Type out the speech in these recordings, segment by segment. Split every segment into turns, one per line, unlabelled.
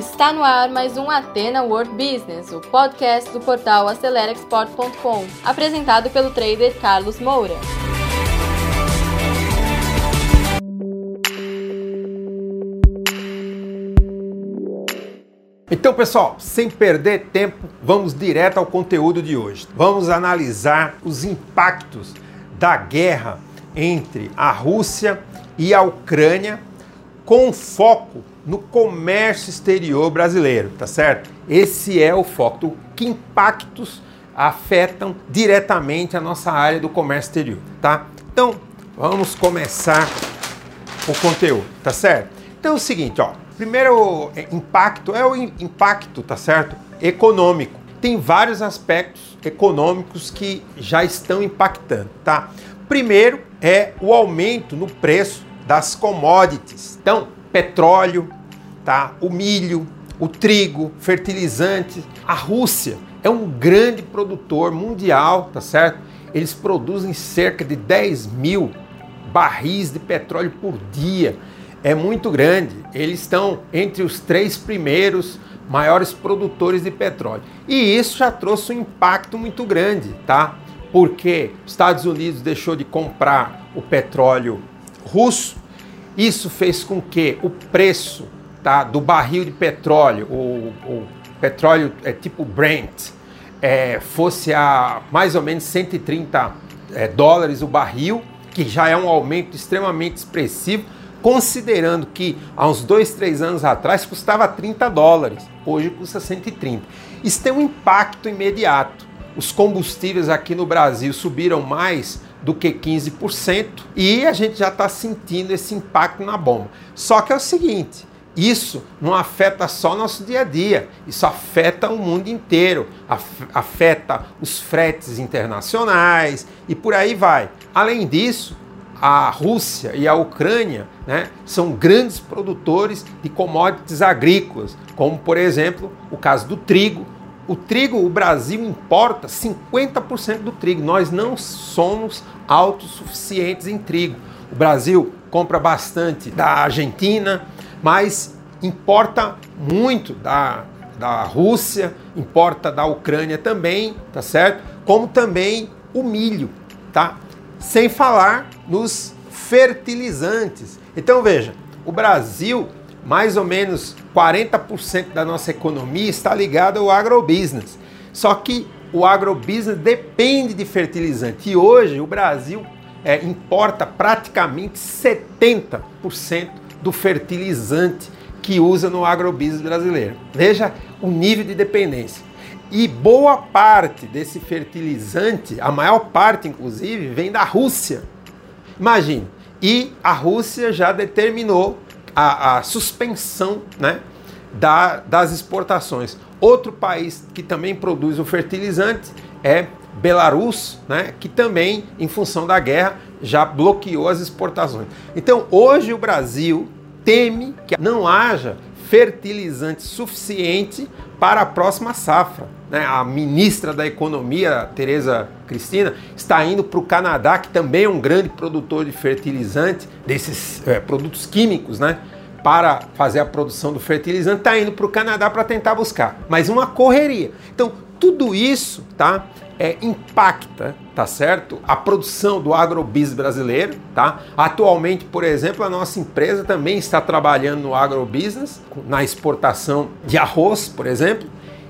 Está no ar mais um Atena World Business, o podcast do portal AceleraExport.com, apresentado pelo trader Carlos Moura.
Então, pessoal, sem perder tempo, vamos direto ao conteúdo de hoje. Vamos analisar os impactos da guerra entre a Rússia e a Ucrânia com foco no comércio exterior brasileiro, tá certo? Esse é o foco. Que impactos afetam diretamente a nossa área do comércio exterior, tá? Então, vamos começar o conteúdo, tá certo? Então é o seguinte, ó. Primeiro impacto é o impacto, tá certo? Econômico. Tem vários aspectos econômicos que já estão impactando, tá? Primeiro é o aumento no preço das commodities. Então, petróleo, tá? O milho, o trigo, fertilizantes. A Rússia é um grande produtor mundial, tá certo? Eles produzem cerca de 10 mil barris de petróleo por dia. É muito grande. Eles estão entre os três primeiros maiores produtores de petróleo. E isso já trouxe um impacto muito grande, tá? Porque Estados Unidos deixou de comprar o petróleo russo isso fez com que o preço tá, do barril de petróleo, o, o petróleo é tipo Brent, é, fosse a mais ou menos 130 é, dólares o barril, que já é um aumento extremamente expressivo, considerando que há uns dois, três anos atrás custava 30 dólares, hoje custa 130. Isso tem um impacto imediato. Os combustíveis aqui no Brasil subiram mais do que 15% e a gente já está sentindo esse impacto na bomba. Só que é o seguinte: isso não afeta só nosso dia a dia, isso afeta o mundo inteiro, afeta os fretes internacionais e por aí vai. Além disso, a Rússia e a Ucrânia né, são grandes produtores de commodities agrícolas, como por exemplo o caso do trigo, o trigo, o Brasil importa 50% do trigo. Nós não somos autossuficientes em trigo. O Brasil compra bastante da Argentina, mas importa muito da, da Rússia, importa da Ucrânia também, tá certo? Como também o milho, tá? Sem falar nos fertilizantes. Então veja, o Brasil mais ou menos 40% da nossa economia está ligada ao agrobusiness. Só que o agrobusiness depende de fertilizante e hoje o Brasil é, importa praticamente 70% do fertilizante que usa no agrobusiness brasileiro. Veja o nível de dependência. E boa parte desse fertilizante, a maior parte inclusive, vem da Rússia. Imagine. E a Rússia já determinou a, a suspensão né, da, das exportações. Outro país que também produz o fertilizante é Belarus, né, que também, em função da guerra, já bloqueou as exportações. Então, hoje o Brasil teme que não haja fertilizante suficiente para a próxima safra. Né? A ministra da Economia, Tereza Cristina, está indo para o Canadá, que também é um grande produtor de fertilizante, desses é, produtos químicos, né? para fazer a produção do fertilizante, está indo para o Canadá para tentar buscar. Mas uma correria. Então, tudo isso tá, é, impacta, tá certo? A produção do agrobusiness brasileiro, tá? Atualmente, por exemplo, a nossa empresa também está trabalhando no agrobusiness, na exportação de arroz, por exemplo,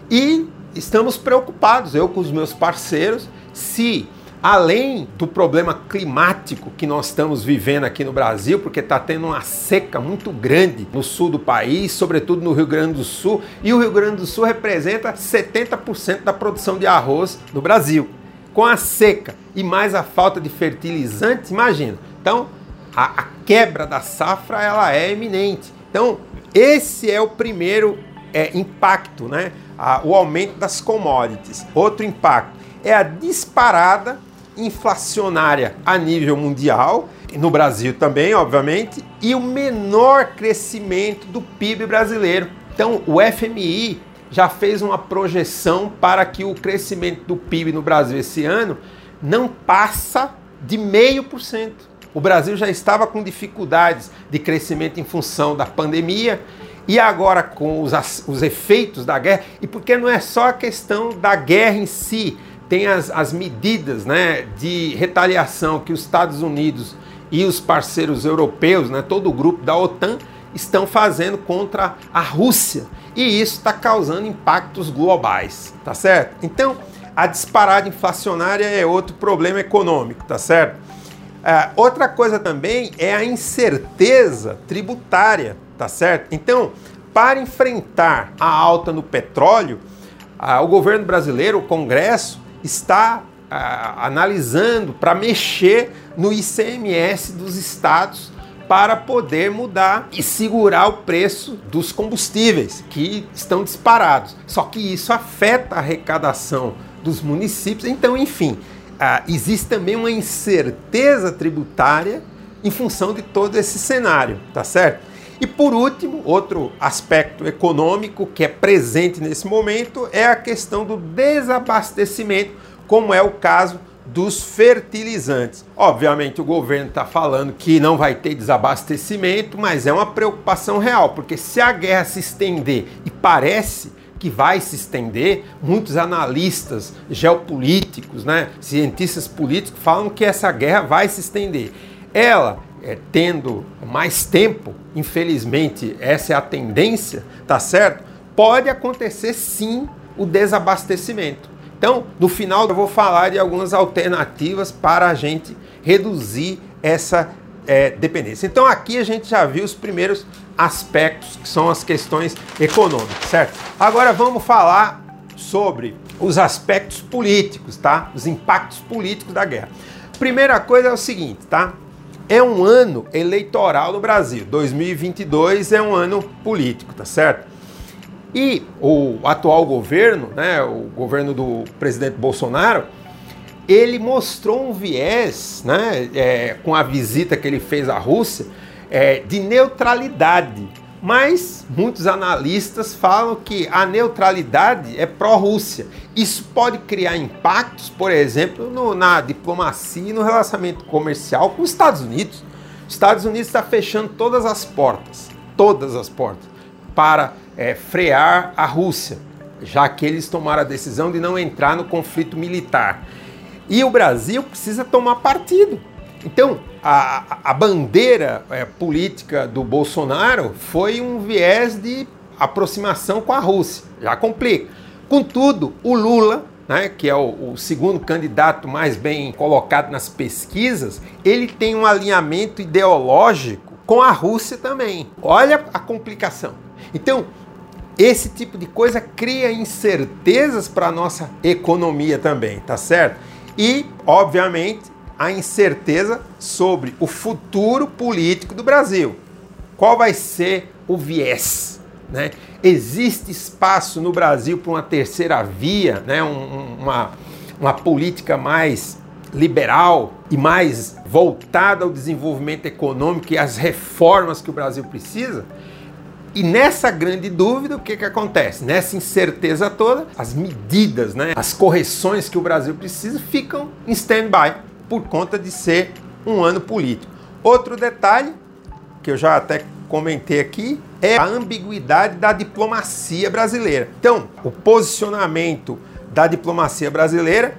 e estamos preocupados, eu com os meus parceiros, se além do problema climático que nós estamos vivendo aqui no Brasil, porque está tendo uma seca muito grande no sul do país, sobretudo no Rio Grande do Sul, e o Rio Grande do Sul representa 70% da produção de arroz no Brasil. Com a seca e mais a falta de fertilizantes, imagina. Então, a, a quebra da safra ela é eminente. Então, esse é o primeiro é, impacto, né? A, o aumento das commodities. Outro impacto é a disparada inflacionária a nível mundial, no Brasil também, obviamente, e o menor crescimento do PIB brasileiro. Então, o FMI já fez uma projeção para que o crescimento do PIB no Brasil esse ano não passa de meio por cento. O Brasil já estava com dificuldades de crescimento em função da pandemia E agora com os, os efeitos da guerra, e porque não é só a questão da guerra em si, tem as, as medidas né, de retaliação que os Estados Unidos e os parceiros europeus, né, todo o grupo da OTAN, estão fazendo contra a Rússia. E isso está causando impactos globais, tá certo? Então, a disparada inflacionária é outro problema econômico, tá certo? É, outra coisa também é a incerteza tributária, tá certo? Então, para enfrentar a alta no petróleo, o governo brasileiro, o Congresso, está analisando para mexer no ICMS dos estados para poder mudar e segurar o preço dos combustíveis que estão disparados. Só que isso afeta a arrecadação dos municípios. Então, enfim, existe também uma incerteza tributária em função de todo esse cenário, tá certo? E por último, outro aspecto econômico que é presente nesse momento é a questão do desabastecimento, como é o caso dos fertilizantes. Obviamente, o governo está falando que não vai ter desabastecimento, mas é uma preocupação real, porque se a guerra se estender, e parece que vai se estender, muitos analistas geopolíticos, né, cientistas políticos falam que essa guerra vai se estender. Ela é, tendo mais tempo, infelizmente essa é a tendência, tá certo? Pode acontecer sim o desabastecimento. Então, no final eu vou falar de algumas alternativas para a gente reduzir essa é, dependência. Então aqui a gente já viu os primeiros aspectos que são as questões econômicas, certo? Agora vamos falar sobre os aspectos políticos, tá? Os impactos políticos da guerra. Primeira coisa é o seguinte, tá? É um ano eleitoral no Brasil. 2022 é um ano político, tá certo? E o atual governo, né, o governo do presidente Bolsonaro, ele mostrou um viés, né, é, com a visita que ele fez à Rússia, é, de neutralidade. Mas muitos analistas falam que a neutralidade é pró-Rússia. Isso pode criar impactos, por exemplo, no, na diplomacia e no relacionamento comercial com os Estados Unidos. Os Estados Unidos está fechando todas as portas, todas as portas, para é, frear a Rússia, já que eles tomaram a decisão de não entrar no conflito militar. E o Brasil precisa tomar partido. Então, a, a bandeira é, política do Bolsonaro foi um viés de aproximação com a Rússia. Já complica. Contudo, o Lula, né, que é o, o, segundo candidato mais bem colocado nas pesquisas, ele tem um alinhamento ideológico com a Rússia também. Olha a complicação. Então, esse tipo de coisa cria incertezas para a nossa economia também, tá certo? E, obviamente, a incerteza sobre o futuro político do Brasil. Qual vai ser o viés? Né? Existe espaço no Brasil para uma terceira via, né? Um, uma, uma política mais liberal e mais voltada ao desenvolvimento econômico e às reformas que o Brasil precisa? E nessa grande dúvida, o que, que acontece? Nessa incerteza toda, as medidas, né, as correções que o Brasil precisa ficam em stand-by por conta de ser um ano político. Outro detalhe, que eu já até comentei aqui, é a ambiguidade da diplomacia brasileira. Então, o posicionamento da diplomacia brasileira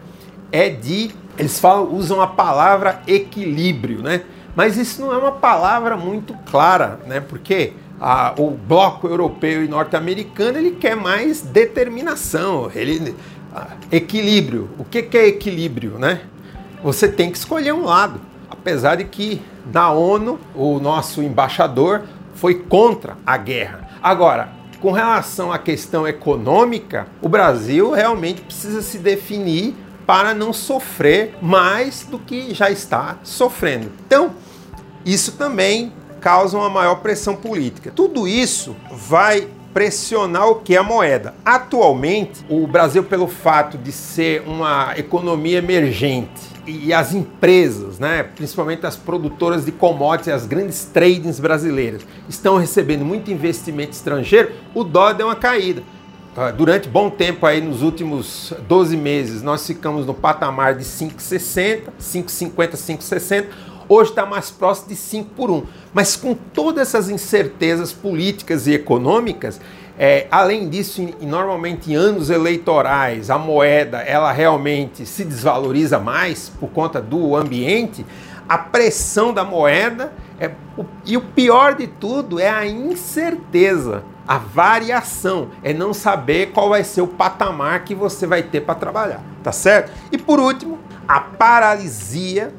é de. Eles falam, usam a palavra equilíbrio, né? Mas isso não é uma palavra muito clara, né? Porque a, o bloco europeu e norte-americano ele quer mais determinação, ele, a, equilíbrio. O que, que é equilíbrio, né? Você tem que escolher um lado. Apesar de que na ONU o nosso embaixador foi contra a guerra. Agora, com relação à questão econômica, o Brasil realmente precisa se definir para não sofrer mais do que já está sofrendo. Então, isso também causa uma maior pressão política. Tudo isso vai pressionar o que? A moeda. Atualmente, o Brasil, pelo fato de ser uma economia emergente, e as empresas, né, principalmente as produtoras de commodities, as grandes tradings brasileiras, estão recebendo muito investimento estrangeiro, o dólar deu uma caída. Ah, durante bom tempo aí nos últimos 12 meses, nós ficamos no patamar de 5,60, 5,50, 5,60. Hoje está mais próximo de 5 por 1. Mas com todas essas incertezas políticas e econômicas, é, além disso, em, normalmente em anos eleitorais, a moeda ela realmente se desvaloriza mais por conta do ambiente, a pressão da moeda é, o, e o pior de tudo é a incerteza, a variação, é não saber qual vai ser o patamar que você vai ter para trabalhar, tá certo? E por último, a paralisia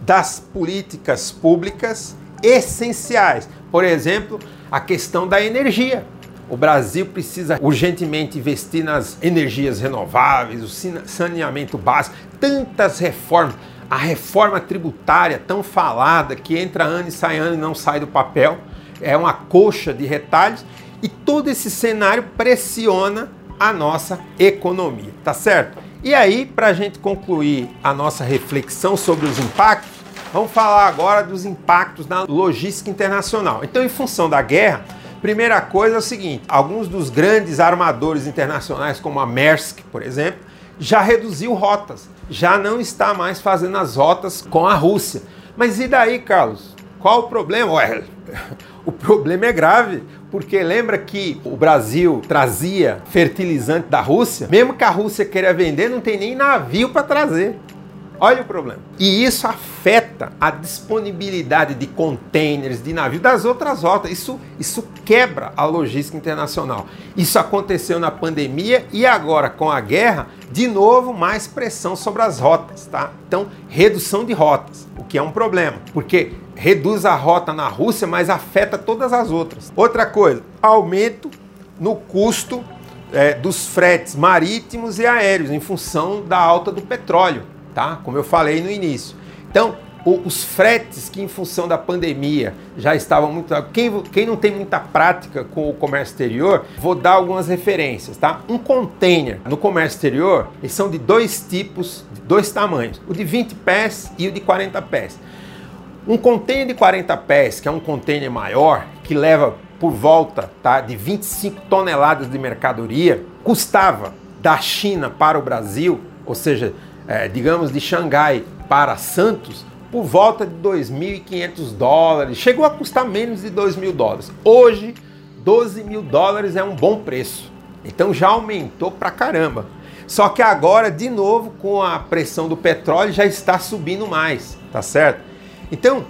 das políticas públicas essenciais. Por exemplo, a questão da energia. O Brasil precisa urgentemente investir nas energias renováveis, o saneamento básico, tantas reformas. A reforma tributária tão falada que entra ano e sai ano e não sai do papel, é uma coxa de retalhos e todo esse cenário pressiona a nossa economia, tá certo? E aí, para a gente concluir a nossa reflexão sobre os impactos, vamos falar agora dos impactos na logística internacional. Então, em função da guerra, primeira coisa é o seguinte: alguns dos grandes armadores internacionais, como a Maersk, por exemplo, já reduziu rotas, já não está mais fazendo as rotas com a Rússia. Mas e daí, Carlos? Qual o problema? Ué, o problema é grave, porque lembra que o Brasil trazia fertilizante da Rússia? Mesmo que a Rússia queira vender, não tem nem navio para trazer. Olha o problema. E isso afeta a disponibilidade de containers, de navios das outras rotas. Isso, isso quebra a logística internacional. Isso aconteceu na pandemia e agora com a guerra, de novo, mais pressão sobre as rotas, tá? Então, redução de rotas, o que é um problema, porque reduz a rota na Rússia, mas afeta todas as outras. Outra coisa, aumento no custo é, dos fretes marítimos e aéreos em função da alta do petróleo tá? Como eu falei no início. Então, os fretes que em função da pandemia já estavam muito. Quem, quem não tem muita prática com o comércio exterior, vou dar algumas referências, tá? Um container no comércio exterior, eles são de dois tipos, de dois tamanhos: o de 20 pés e o de 40 pés. Um container de 40 pés, que é um container maior, que leva por volta tá, de 25 toneladas de mercadoria, custava da China para o Brasil, ou seja, é, digamos, de Xangai para Santos por volta de 2.500 dólares. Chegou a custar menos de 2 mil dólares. Hoje, 12 mil dólares é um bom preço. Então já aumentou pra caramba. Só que agora, de novo, com a pressão do petróleo, já está subindo mais, tá certo? Então,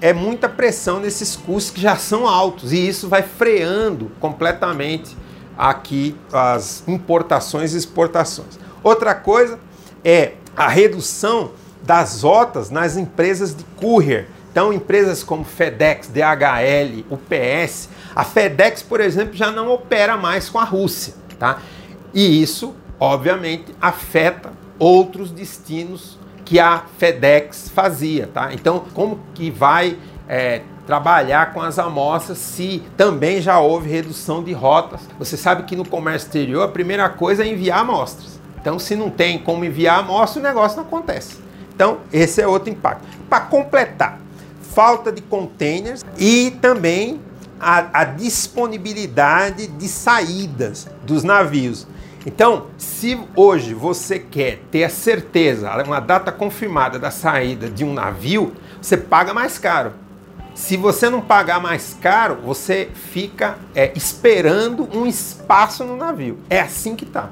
é muita pressão nesses custos que já são altos e isso vai freando completamente aqui as importações e exportações. Outra coisa é a redução das rotas nas empresas de courier. Então, empresas como FedEx, DHL, UPS, a FedEx, por exemplo, já não opera mais com a Rússia, tá? E isso, obviamente, afeta outros destinos que a FedEx fazia, tá? Então, como que vai é, trabalhar com as amostras se também já houve redução de rotas? Você sabe que no comércio exterior a primeira coisa é enviar amostras. Então, se não tem como enviar amostra, o negócio não acontece. Então, esse é outro impacto. Para completar, falta de containers e também a, a, disponibilidade de saídas dos navios. Então, se hoje você quer ter a certeza, uma data confirmada da saída de um navio, você paga mais caro. Se você não pagar mais caro, você fica é, esperando um espaço no navio. É assim que está.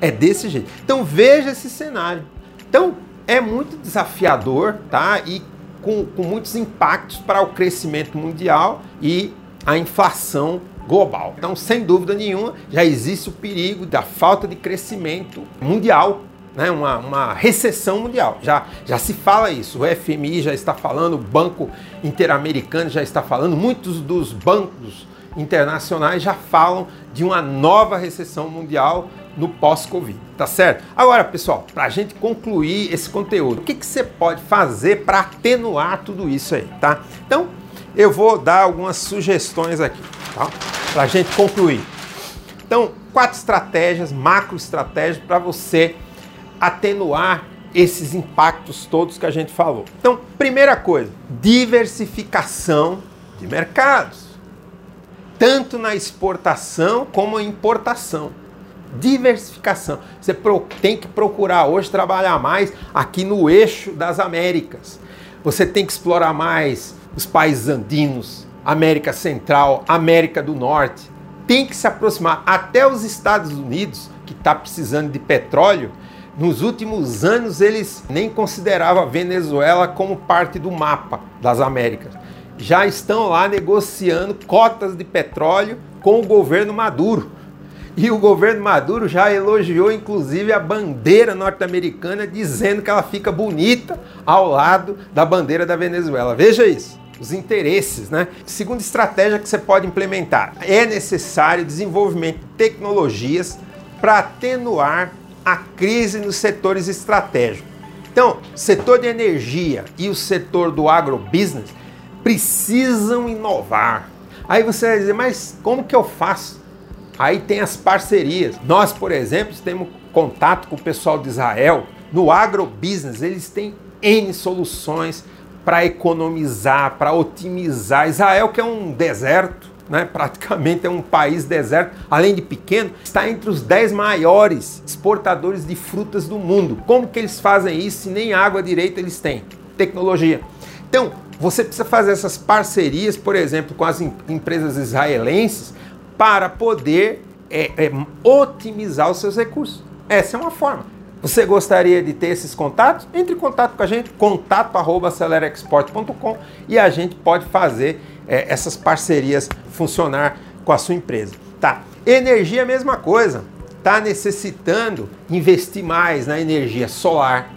É desse jeito. Então veja esse cenário. Então é muito desafiador, tá? E com, com muitos impactos para o crescimento mundial e a inflação global. Então, sem dúvida nenhuma, já existe o perigo da falta de crescimento mundial, né? uma, uma recessão mundial. Já, já se fala isso, o FMI já está falando, o Banco Interamericano já está falando, muitos dos bancos internacionais já falam de uma nova recessão mundial no pós-Covid, tá certo? Agora, pessoal, para a gente concluir esse conteúdo, o que, que você pode fazer para atenuar tudo isso aí, tá? Então, eu vou dar algumas sugestões aqui, tá? Para a gente concluir. Então, quatro estratégias, macro estratégias para você atenuar esses impactos todos que a gente falou. Então, primeira coisa, diversificação de mercados, tanto na exportação como importação diversificação. Você tem que procurar hoje trabalhar mais aqui no eixo das Américas. Você tem que explorar mais os países andinos, América Central, América do Norte. Tem que se aproximar até os Estados Unidos, que está precisando de petróleo. Nos últimos anos, eles nem consideravam a Venezuela como parte do mapa das Américas. Já estão lá negociando cotas de petróleo com o governo Maduro. E o governo Maduro já elogiou, inclusive, a bandeira norte-americana, dizendo que ela fica bonita ao lado da bandeira da Venezuela. Veja isso. Os interesses, né? Segunda estratégia que você pode implementar: é necessário desenvolvimento de tecnologias para atenuar a crise nos setores estratégicos. Então, setor de energia e o setor do agrobusiness precisam inovar. Aí você vai dizer, mas como que eu faço? Aí tem as parcerias. Nós, por exemplo, temos contato com o pessoal de Israel. No agrobusiness, eles têm N soluções para economizar, para otimizar. Israel, que é um deserto, né? praticamente é um país deserto, além de pequeno, está entre os 10 maiores exportadores de frutas do mundo. Como que eles fazem isso se nem água direita eles têm? Tecnologia. Então, você precisa fazer essas parcerias, por exemplo, com as empresas israelenses, para poder é, é, otimizar os seus recursos. Essa é uma forma. Você gostaria de ter esses contatos? Entre em contato com a gente, contato@acelerexport.com e a gente pode fazer é, essas parcerias funcionar com a sua empresa. Tá? Energia é mesma coisa. Está necessitando investir mais na energia solar,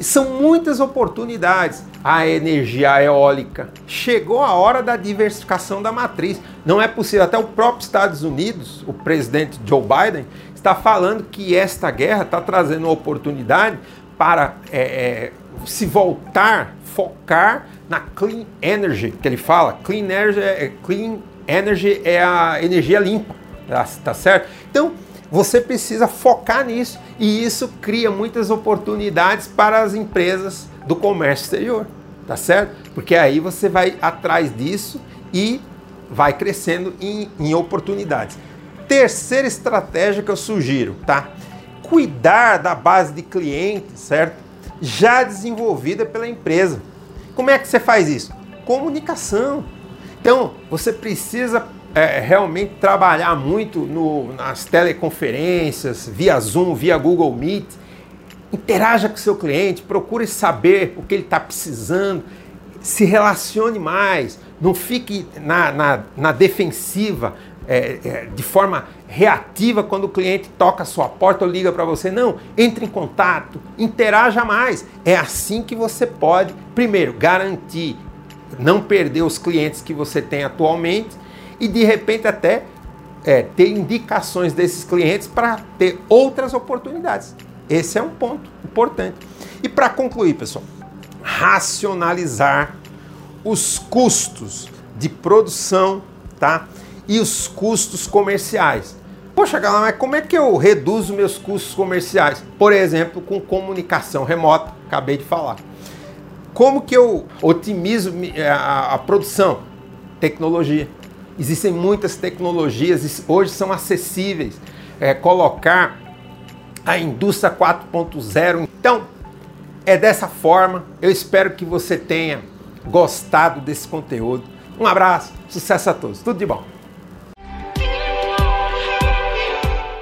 são muitas oportunidades. A energia eólica. Chegou a hora da diversificação da matriz. Não é possível. Até o próprio Estados Unidos, o presidente Joe Biden, está falando que esta guerra está trazendo uma oportunidade para é, é, se voltar, focar na clean energy, que ele fala. Clean energy é, clean energy é a energia limpa, tá, tá certo? Então, você precisa focar nisso e isso cria muitas oportunidades para as empresas do comércio exterior, tá certo? Porque aí você vai atrás disso e vai crescendo em, em oportunidades. Terceira estratégia que eu sugiro, tá? Cuidar da base de clientes, certo? Já desenvolvida pela empresa. Como é que você faz isso? Comunicação. Então, você precisa é, realmente trabalhar muito no, nas teleconferências, via Zoom, via Google Meet. Interaja com seu cliente, procure saber o que ele está precisando, se relacione mais, não fique na, na, na defensiva, é, é, de forma reativa quando o cliente toca a sua porta ou liga para você. Não, entre em contato, interaja mais. É assim que você pode, primeiro, garantir não perder os clientes que você tem atualmente e de repente até é, ter indicações desses clientes para ter outras oportunidades. Esse é um ponto importante. E para concluir, pessoal, racionalizar os custos de produção, tá? E os custos comerciais. Poxa, galera, mas como é que eu reduzo meus custos comerciais? Por exemplo, com comunicação remota, acabei de falar. Como que eu otimizo a, a produção? Tecnologia. Existem muitas tecnologias, hoje são acessíveis. É, colocar a indústria 4.0. Então, é dessa forma. Eu espero que você tenha gostado desse conteúdo. Um abraço, sucesso a todos, tudo de bom.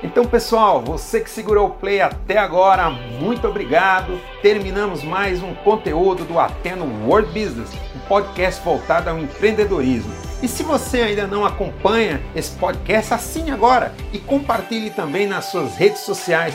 Então, pessoal, você que segurou o play até agora, muito obrigado. Terminamos mais um conteúdo do Ateno World Business, um podcast voltado ao empreendedorismo. E se você ainda não acompanha esse podcast, assine agora e compartilhe também nas suas redes sociais,